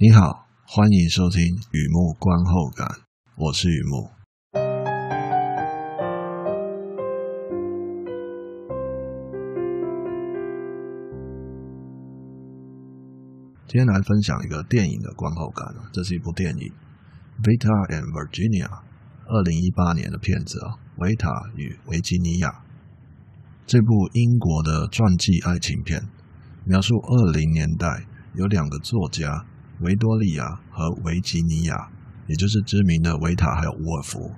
你好，欢迎收听雨木观后感，我是雨木。今天来分享一个电影的观后感，这是一部电影《Vita and Virginia》，二零一八年的片子啊，《维塔与维吉尼亚》这部英国的传记爱情片，描述二零年代有两个作家。维多利亚和维吉尼亚，也就是知名的维塔还有伍尔夫，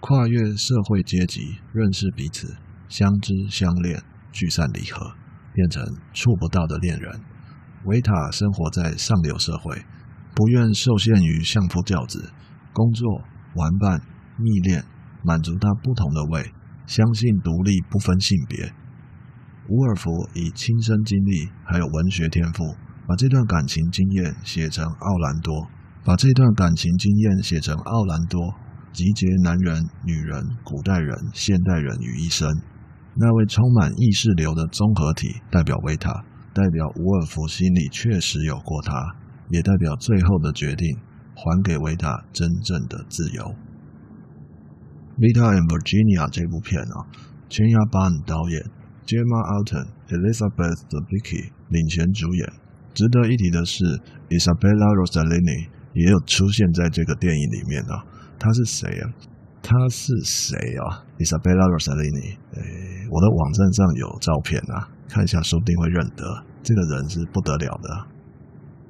跨越社会阶级认识彼此，相知相恋，聚散离合，变成触不到的恋人。维塔生活在上流社会，不愿受限于相夫教子，工作、玩伴、密恋，满足他不同的胃，相信独立不分性别。伍尔夫以亲身经历还有文学天赋。把这段感情经验写成奥兰多，把这段感情经验写成奥兰多，集结男人、女人、古代人、现代人于一身。那位充满意识流的综合体，代表维塔，代表伍尔夫心里确实有过他，也代表最后的决定，还给维塔真正的自由。《Vita and Virginia》这部片啊，全亚班导演，Gemma Alton、Elizabeth Debicki 领衔主演。值得一提的是，Isabella Rossellini 也有出现在这个电影里面啊。她是谁啊？她是谁啊？Isabella Rossellini，哎，我的网站上有照片啊，看一下说不定会认得。这个人是不得了的，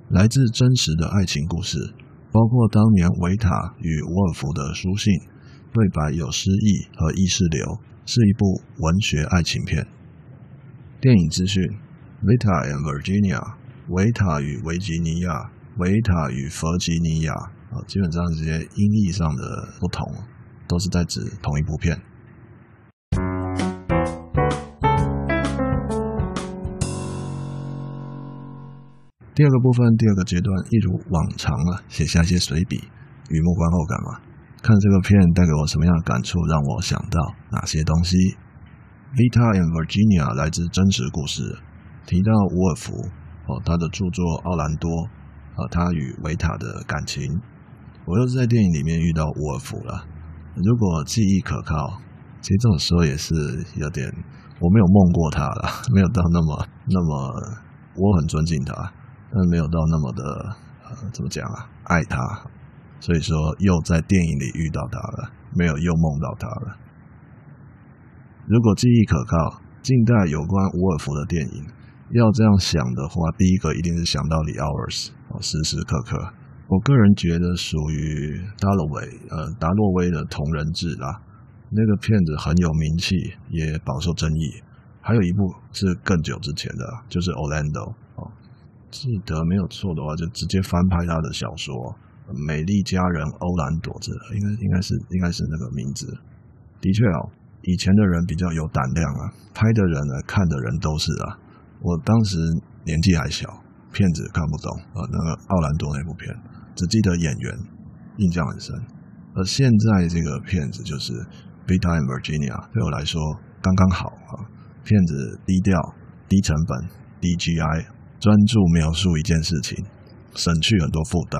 来自真实的爱情故事，包括当年维塔与伍尔夫的书信，对白有诗意和意识流，是一部文学爱情片。电影资讯：Vita and Virginia。维塔与维吉尼亚，维塔与弗吉尼亚啊，基本上这些音译上的不同，都是在指同一部片。第二个部分，第二个阶段，一如往常啊，写下一些随笔，雨幕观后感嘛，看这个片带给我什么样的感触，让我想到哪些东西。Vita and Virginia 来自真实故事，提到伍尔夫。哦，他的著作《奥兰多》啊他与维塔的感情，我又是在电影里面遇到伍尔夫了。如果记忆可靠，其实这种时候也是有点，我没有梦过他了，没有到那么那么，我很尊敬他，但没有到那么的呃，怎么讲啊，爱他。所以说，又在电影里遇到他了，没有又梦到他了。如果记忆可靠，近代有关伍尔夫的电影。要这样想的话，第一个一定是想到《The Hours》哦，时时刻刻。我个人觉得属于达洛维呃达洛威的同人志啦，那个片子很有名气，也饱受争议。还有一部是更久之前的，就是《Orlando》哦，记得没有错的话，就直接翻拍他的小说《美丽佳人欧兰朵》这应该应该是应该是那个名字。的确哦，以前的人比较有胆量啊，拍的人呢，看的人都是啊。我当时年纪还小，片子看不懂，呃，那个奥兰多那部片，只记得演员，印象很深。而现在这个片子就是《Vita and Virginia》，对我来说刚刚好啊。片子低调、低成本、低 GI，专注描述一件事情，省去很多负担。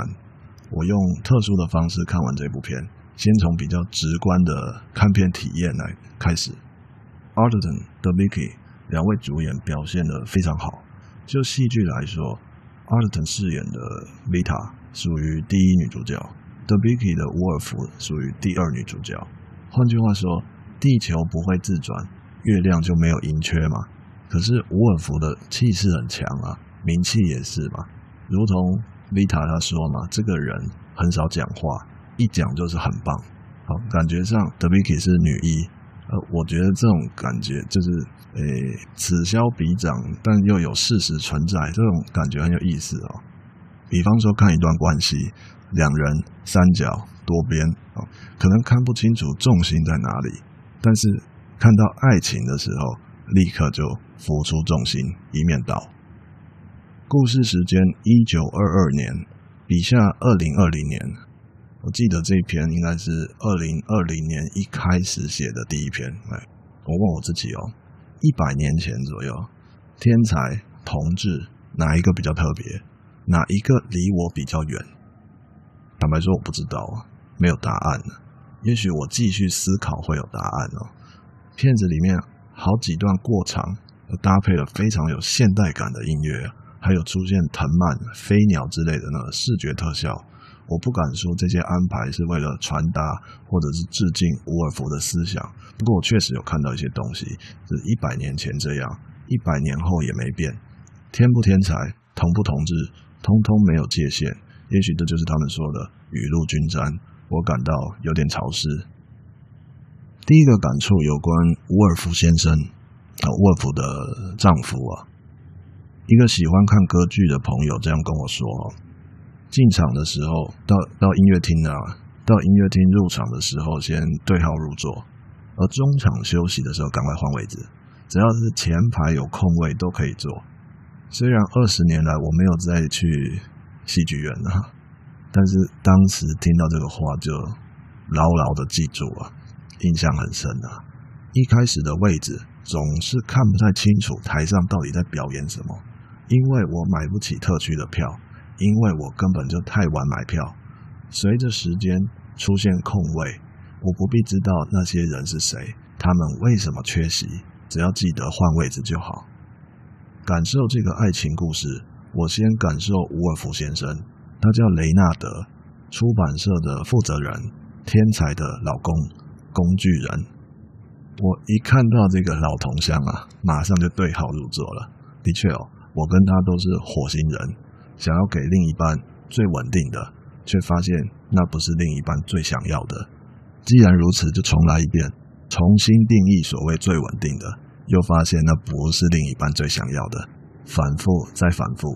我用特殊的方式看完这部片，先从比较直观的看片体验来开始。Arterton 的 Debicki 两位主演表现得非常好。就戏剧来说，Arterton 饰演的 Vita 属于第一女主角，Debicki 的伍尔夫属于第二女主角。换句话说，地球不会自转，月亮就没有盈缺嘛。可是伍尔夫的气势很强啊，名气也是嘛。如同 Vita 他说嘛，这个人很少讲话，一讲就是很棒。好，感觉上 Debicki 是女一。呃，我觉得这种感觉就是，诶，此消彼长，但又有事实存在，这种感觉很有意思哦。比方说，看一段关系，两人三角多边，哦，可能看不清楚重心在哪里，但是看到爱情的时候，立刻就浮出重心，一面倒。故事时间一九二二年，笔下二零二零年。我记得这一篇应该是二零二零年一开始写的第一篇。哎，我问我自己哦，一百年前左右，天才同志哪一个比较特别？哪一个离我比较远？坦白说，我不知道啊，没有答案呢。也许我继续思考会有答案哦。片子里面好几段过场，搭配了非常有现代感的音乐，还有出现藤蔓、飞鸟之类的那个视觉特效。我不敢说这些安排是为了传达或者是致敬伍尔夫的思想，不过我确实有看到一些东西，是一百年前这样，一百年后也没变。天不天才，同不同志，通通没有界限。也许这就是他们说的雨露均沾。我感到有点潮湿。第一个感触有关伍尔夫先生啊，伍尔夫的丈夫啊，一个喜欢看歌剧的朋友这样跟我说：进场的时候，到到音乐厅啊，到音乐厅入场的时候，先对号入座，而中场休息的时候赶快换位置，只要是前排有空位都可以坐。虽然二十年来我没有再去戏剧院了，但是当时听到这个话就牢牢的记住了，印象很深啊。一开始的位置总是看不太清楚台上到底在表演什么，因为我买不起特区的票，因为我根本就太晚买票。随着时间出现空位，我不必知道那些人是谁，他们为什么缺席，只要记得换位置就好。感受这个爱情故事，我先感受伍尔夫先生，他叫雷纳德，出版社的负责人，天才的老公，工具人。我一看到这个老同乡啊，马上就对号入座了。的确哦，我跟他都是火星人，想要给另一半最稳定的，却发现那不是另一半最想要的。既然如此，就重来一遍，重新定义所谓最稳定的。又发现那不是另一半最想要的，反复再反复，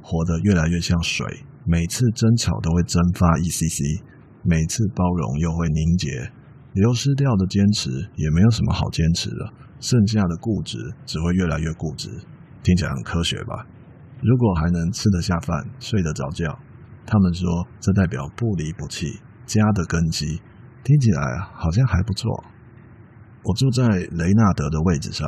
活得越来越像水，每次争吵都会蒸发一 cc，每次包容又会凝结，流失掉的坚持也没有什么好坚持的，剩下的固执只会越来越固执。听起来很科学吧？如果还能吃得下饭、睡得着觉，他们说这代表不离不弃，家的根基，听起来好像还不错。我坐在雷纳德的位置上，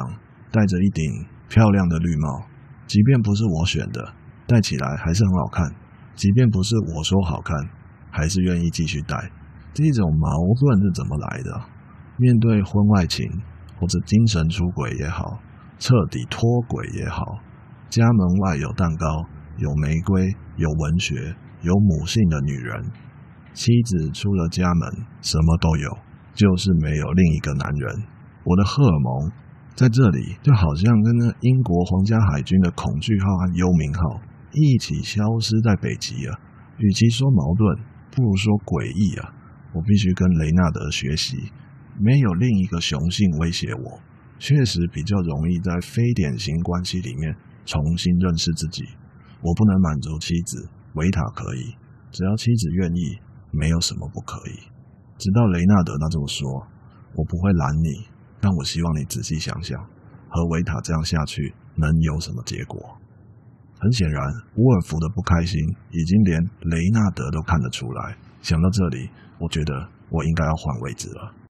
戴着一顶漂亮的绿帽。即便不是我选的，戴起来还是很好看。即便不是我说好看，还是愿意继续戴。这种矛盾是怎么来的？面对婚外情或者精神出轨也好，彻底脱轨也好，家门外有蛋糕，有玫瑰，有文学，有母性的女人。妻子出了家门，什么都有。就是没有另一个男人，我的荷尔蒙在这里就好像跟那英国皇家海军的恐惧号和幽冥号一起消失在北极啊！与其说矛盾，不如说诡异啊！我必须跟雷纳德学习，没有另一个雄性威胁我，确实比较容易在非典型关系里面重新认识自己。我不能满足妻子，维塔可以，只要妻子愿意，没有什么不可以。直到雷纳德他这么说，我不会拦你，但我希望你仔细想想，和维塔这样下去能有什么结果？很显然，乌尔夫的不开心已经连雷纳德都看得出来。想到这里，我觉得我应该要换位置了。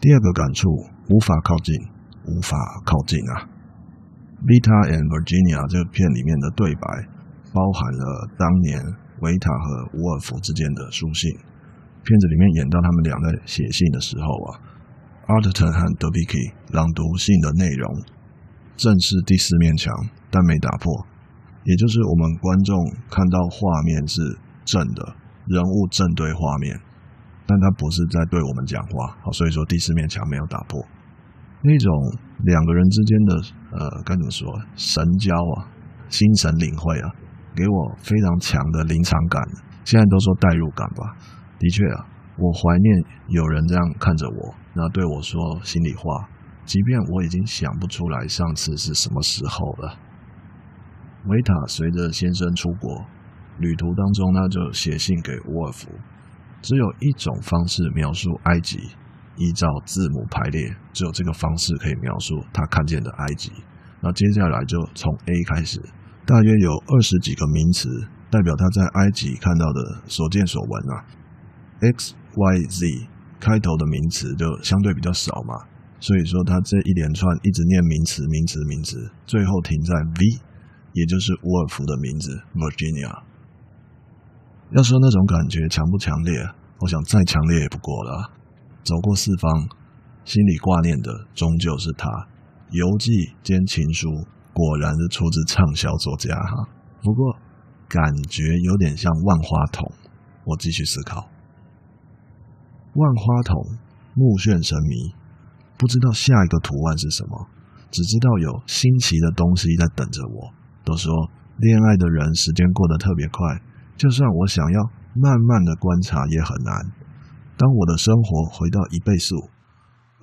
第二个感触，无法靠近，无法靠近啊！Vita and Virginia 这个片里面的对白，包含了当年维塔和伍尔夫之间的书信。片子里面演到他们俩在写信的时候啊，Arterton 和 Debicki 朗读信的内容，正是第四面墙，但没打破。也就是我们观众看到画面是正的，人物正对画面，但他不是在对我们讲话，好，所以说第四面墙没有打破。那种两个人之间的呃，该怎么说，神交啊，心神领会啊，给我非常强的临场感。现在都说代入感吧，的确啊，我怀念有人这样看着我，然后对我说心里话，即便我已经想不出来上次是什么时候了。维塔随着先生出国，旅途当中他就写信给沃尔夫。只有一种方式描述埃及，依照字母排列，只有这个方式可以描述他看见的埃及。那接下来就从 A 开始，大约有二十几个名词，代表他在埃及看到的所见所闻啊。X、Y、Z 开头的名词就相对比较少嘛，所以说他这一连串一直念名词、名词、名词，最后停在 V。也就是沃尔夫的名字，Virginia。要说那种感觉强不强烈，我想再强烈也不过了。走过四方，心里挂念的终究是他。游记兼情书，果然是出自畅销作家哈。不过感觉有点像万花筒。我继续思考，万花筒目眩神迷，不知道下一个图案是什么，只知道有新奇的东西在等着我。都说恋爱的人时间过得特别快，就算我想要慢慢的观察也很难。当我的生活回到一倍速，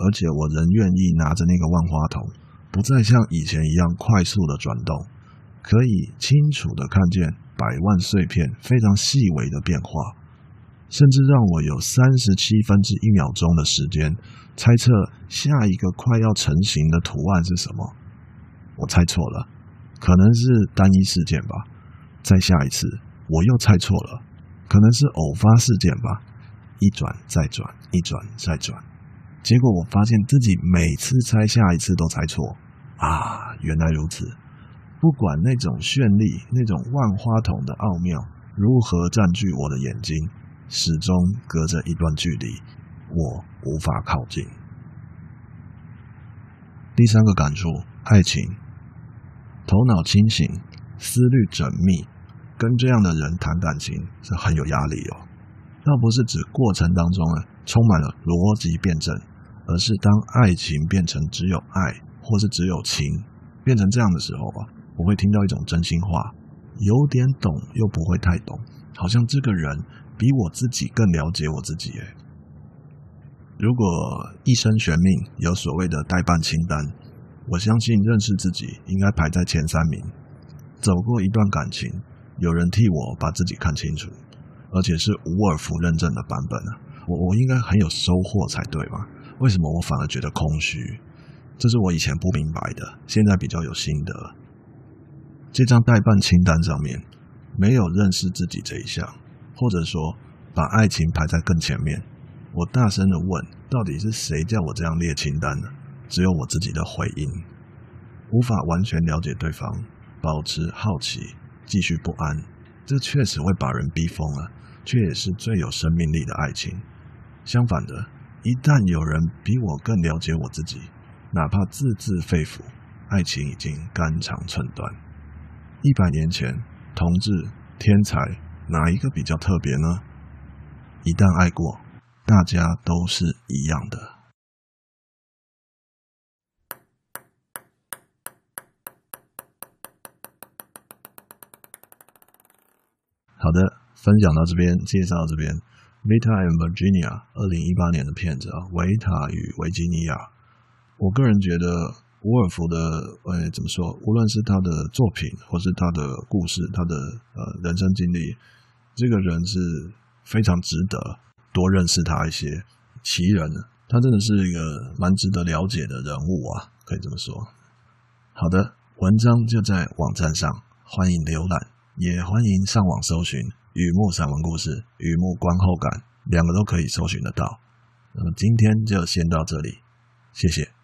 而且我仍愿意拿着那个万花筒，不再像以前一样快速的转动，可以清楚的看见百万碎片非常细微的变化，甚至让我有三十七分之一秒钟的时间猜测下一个快要成型的图案是什么。我猜错了。可能是单一事件吧，再下一次我又猜错了，可能是偶发事件吧，一转再转，一转再转，结果我发现自己每次猜下一次都猜错啊！原来如此，不管那种绚丽、那种万花筒的奥妙如何占据我的眼睛，始终隔着一段距离，我无法靠近。第三个感触，爱情。头脑清醒，思虑缜密，跟这样的人谈感情是很有压力哦。倒不是指过程当中啊充满了逻辑辩证，而是当爱情变成只有爱，或是只有情，变成这样的时候啊，我会听到一种真心话，有点懂又不会太懂，好像这个人比我自己更了解我自己诶。如果一生悬命有所谓的代办清单。我相信认识自己应该排在前三名。走过一段感情，有人替我把自己看清楚，而且是无尔夫认证的版本啊！我我应该很有收获才对吧？为什么我反而觉得空虚？这是我以前不明白的，现在比较有心得。这张代办清单上面没有认识自己这一项，或者说把爱情排在更前面。我大声的问：到底是谁叫我这样列清单呢？只有我自己的回应，无法完全了解对方，保持好奇，继续不安，这确实会把人逼疯了，却也是最有生命力的爱情。相反的，一旦有人比我更了解我自己，哪怕字字肺腑，爱情已经肝肠寸断。一百年前，同志、天才，哪一个比较特别呢？一旦爱过，大家都是一样的。好的，分享到这边，介绍到这边。Vita and Virginia，二零一八年的片子啊，维塔与维吉尼亚。我个人觉得，伍尔夫的，呃，怎么说？无论是他的作品，或是他的故事，他的呃人生经历，这个人是非常值得多认识他一些奇人。他真的是一个蛮值得了解的人物啊，可以这么说。好的，文章就在网站上，欢迎浏览。也欢迎上网搜寻《雨幕散文故事》《雨幕观后感》，两个都可以搜寻得到。那么今天就先到这里，谢谢。